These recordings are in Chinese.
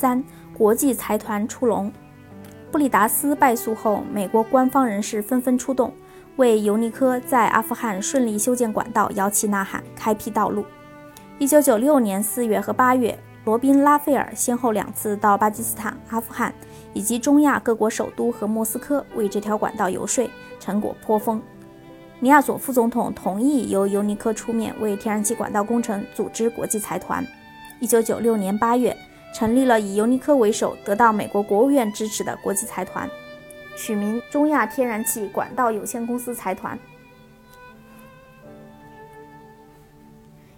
三、国际财团出笼。布里达斯败诉后，美国官方人士纷纷出动，为尤尼科在阿富汗顺利修建管道摇旗呐喊，开辟道路。一九九六年四月和八月，罗宾·拉斐尔先后两次到巴基斯坦、阿富汗以及中亚各国首都和莫斯科为这条管道游说，成果颇丰。尼亚佐夫总统同意由尤尼科出面为天然气管道工程组织国际财团。一九九六年八月。成立了以尤尼科为首、得到美国国务院支持的国际财团，取名中亚天然气管道有限公司财团。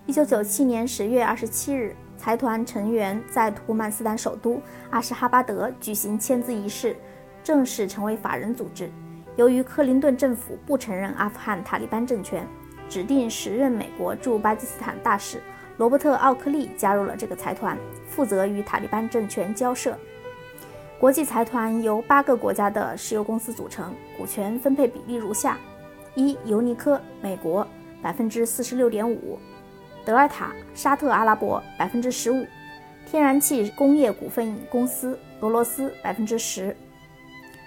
一九九七年十月二十七日，财团成员在土库曼斯坦首都阿什哈巴德举行签字仪式，正式成为法人组织。由于克林顿政府不承认阿富汗塔利班政权，指定时任美国驻巴基斯坦大使。罗伯特·奥克利加入了这个财团，负责与塔利班政权交涉。国际财团由八个国家的石油公司组成，股权分配比例如下：一、尤尼科（美国）百分之四十六点五，德尔塔（沙特阿拉伯）百分之十五，天然气工业股份公司（俄罗斯）百分之十，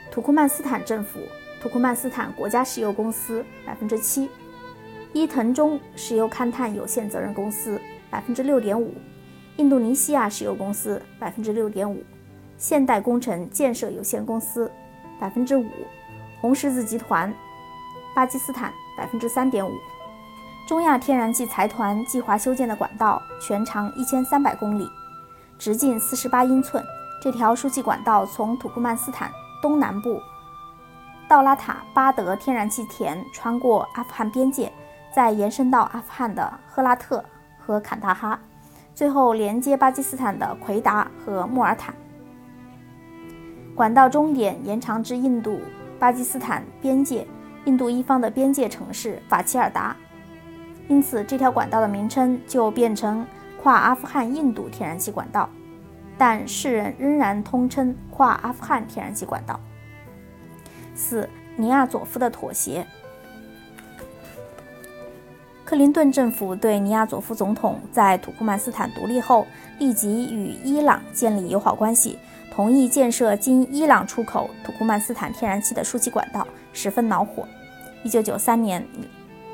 土库曼斯坦政府（土库曼斯坦国家石油公司）百分之七，伊藤忠石油勘探有限责任公司。百分之六点五，印度尼西亚石油公司百分之六点五，现代工程建设有限公司百分之五，红十字集团巴基斯坦百分之三点五。中亚天然气财团计划修建的管道全长一千三百公里，直径四十八英寸。这条输气管道从土库曼斯坦东南部道拉塔巴德天然气田穿过阿富汗边界，再延伸到阿富汗的赫拉特。和坎大哈，最后连接巴基斯坦的奎达和穆尔坦。管道终点延长至印度巴基斯坦边界，印度一方的边界城市法奇尔达，因此这条管道的名称就变成跨阿富汗印度天然气管道，但世人仍然通称跨阿富汗天然气管道。四尼亚佐夫的妥协。克林顿政府对尼亚佐夫总统在土库曼斯坦独立后立即与伊朗建立友好关系，同意建设经伊朗出口土库曼斯坦天然气的输气管道，十分恼火。1993年，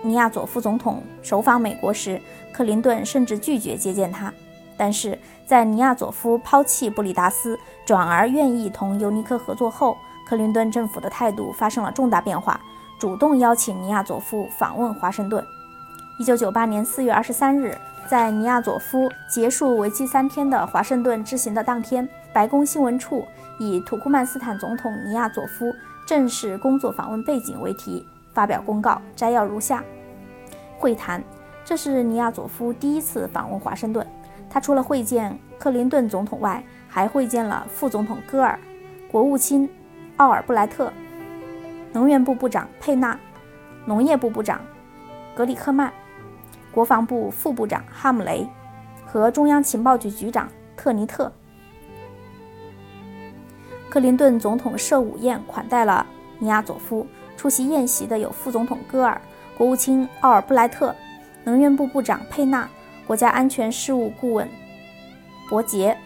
尼亚佐夫总统首访美国时，克林顿甚至拒绝接见他。但是在尼亚佐夫抛弃布里达斯，转而愿意同尤尼科合作后，克林顿政府的态度发生了重大变化，主动邀请尼亚佐夫访问华盛顿。一九九八年四月二十三日，在尼亚佐夫结束为期三天的华盛顿之行的当天，白宫新闻处以“土库曼斯坦总统尼亚佐夫正式工作访问背景”为题发表公告，摘要如下：会谈，这是尼亚佐夫第一次访问华盛顿。他除了会见克林顿总统外，还会见了副总统戈尔、国务卿奥尔布莱特、能源部部长佩纳、农业部部长格里克曼。国防部副部长哈姆雷和中央情报局局长特尼特。克林顿总统设午宴款待了尼亚佐夫。出席宴席的有副总统戈尔、国务卿奥尔布莱特、能源部部长佩纳、国家安全事务顾问伯杰、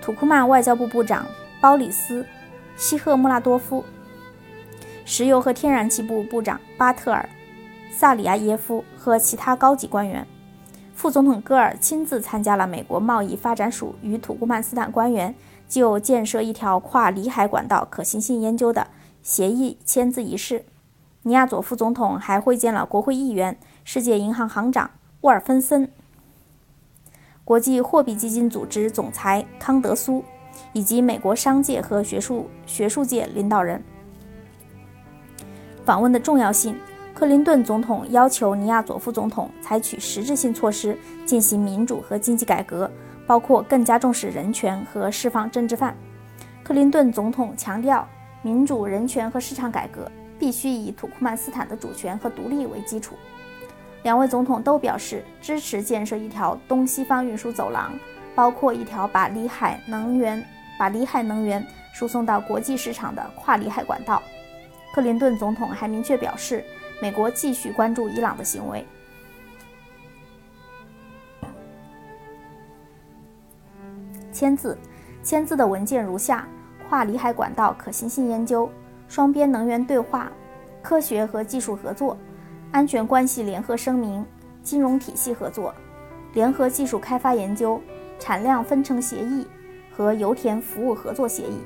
土库曼外交部部长包里斯、西赫穆拉多夫、石油和天然气部部长巴特尔。萨里亚耶夫和其他高级官员，副总统戈尔亲自参加了美国贸易发展署与土库曼斯坦官员就建设一条跨里海管道可行性研究的协议签字仪式。尼亚佐副总统还会见了国会议员、世界银行行长沃尔芬森、国际货币基金组织总裁康德苏以及美国商界和学术学术界领导人。访问的重要性。克林顿总统要求尼亚佐夫总统采取实质性措施进行民主和经济改革，包括更加重视人权和释放政治犯。克林顿总统强调，民主、人权和市场改革必须以土库曼斯坦的主权和独立为基础。两位总统都表示支持建设一条东西方运输走廊，包括一条把里海能源把里海能源输送到国际市场的跨里海管道。克林顿总统还明确表示。美国继续关注伊朗的行为。签字，签字的文件如下：跨里海管道可行性研究、双边能源对话、科学和技术合作、安全关系联合声明、金融体系合作、联合技术开发研究、产量分成协议和油田服务合作协议。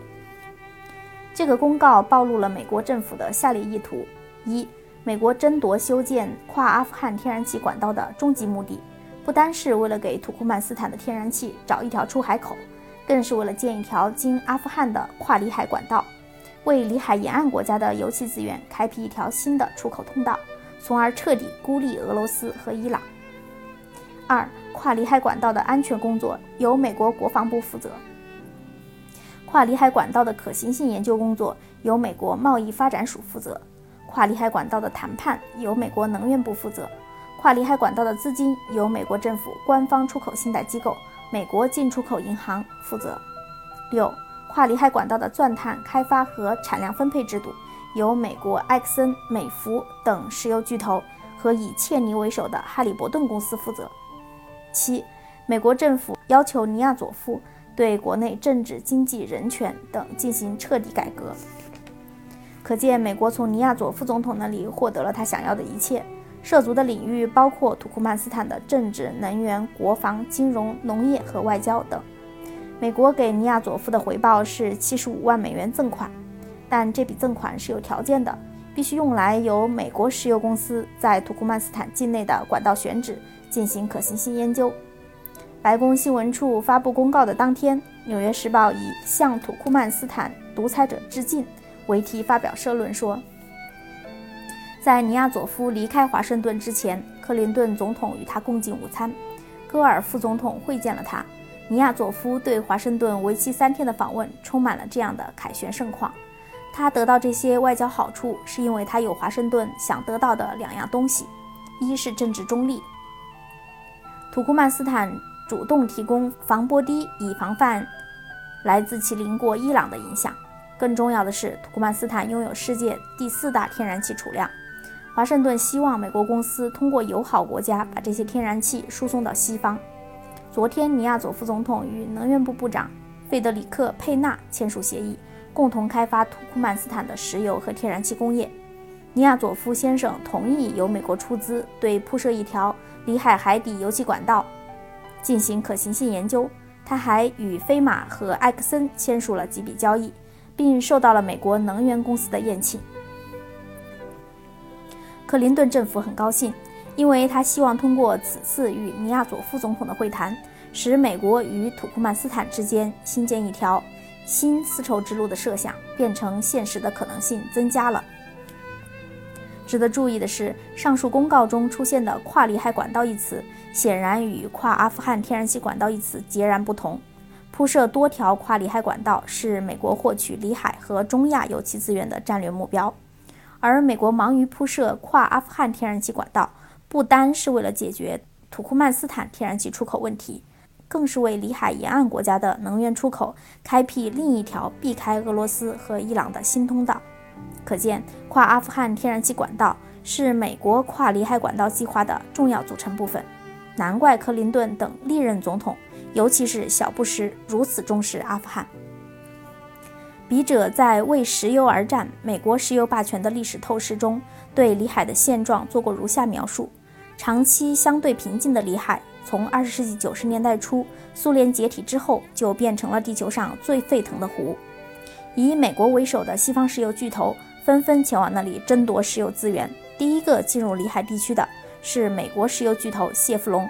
这个公告暴露了美国政府的下列意图：一、美国争夺修建跨阿富汗天然气管道的终极目的，不单是为了给土库曼斯坦的天然气找一条出海口。更是为了建一条经阿富汗的跨里海管道，为里海沿岸国家的油气资源开辟一条新的出口通道，从而彻底孤立俄罗斯和伊朗。二、跨里海管道的安全工作由美国国防部负责，跨里海管道的可行性研究工作由美国贸易发展署负责，跨里海管道的谈判由美国能源部负责，跨里海管道的资金由美国政府官方出口信贷机构。美国进出口银行负责。六、跨里海管道的钻探开发和产量分配制度由美国埃克森美孚等石油巨头和以切尼为首的哈利伯顿公司负责。七、美国政府要求尼亚佐夫对国内政治、经济、人权等进行彻底改革。可见，美国从尼亚佐夫总统那里获得了他想要的一切。涉足的领域包括土库曼斯坦的政治、能源、国防、金融、农业和外交等。美国给尼亚佐夫的回报是七十五万美元赠款，但这笔赠款是有条件的，必须用来由美国石油公司在土库曼斯坦境内的管道选址进行可行性研究。白宫新闻处发布公告的当天，《纽约时报》以“向土库曼斯坦独裁者致敬”为题发表社论说。在尼亚佐夫离开华盛顿之前，克林顿总统与他共进午餐，戈尔副总统会见了他。尼亚佐夫对华盛顿为期三天的访问充满了这样的凯旋盛况。他得到这些外交好处，是因为他有华盛顿想得到的两样东西：一是政治中立，土库曼斯坦主动提供防波堤以防范来自其邻国伊朗的影响；更重要的是，土库曼斯坦拥有世界第四大天然气储量。华盛顿希望美国公司通过友好国家把这些天然气输送到西方。昨天，尼亚佐夫总统与能源部部长费德里克·佩纳签署协议，共同开发土库曼斯坦的石油和天然气工业。尼亚佐夫先生同意由美国出资，对铺设一条里海海底油气管道进行可行性研究。他还与飞马和埃克森签署了几笔交易，并受到了美国能源公司的宴请。克林顿政府很高兴，因为他希望通过此次与尼亚佐夫总统的会谈，使美国与土库曼斯坦之间新建一条新丝绸之路的设想变成现实的可能性增加了。值得注意的是，上述公告中出现的“跨里海管道”一词，显然与“跨阿富汗天然气管道”一词截然不同。铺设多条跨里海管道是美国获取里海和中亚油气资源的战略目标。而美国忙于铺设跨阿富汗天然气管道，不单是为了解决土库曼斯坦天然气出口问题，更是为里海沿岸国家的能源出口开辟另一条避开俄罗斯和伊朗的新通道。可见，跨阿富汗天然气管道是美国跨里海管道计划的重要组成部分。难怪克林顿等历任总统，尤其是小布什如此重视阿富汗。笔者在《为石油而战：美国石油霸权的历史透视》中，对里海的现状做过如下描述：长期相对平静的里海，从20世纪90年代初苏联解体之后，就变成了地球上最沸腾的湖。以美国为首的西方石油巨头纷纷前往那里争夺石油资源。第一个进入里海地区的是美国石油巨头谢弗隆。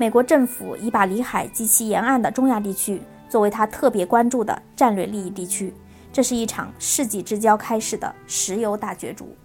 美国政府已把里海及其沿岸的中亚地区。作为他特别关注的战略利益地区，这是一场世纪之交开始的石油大角逐。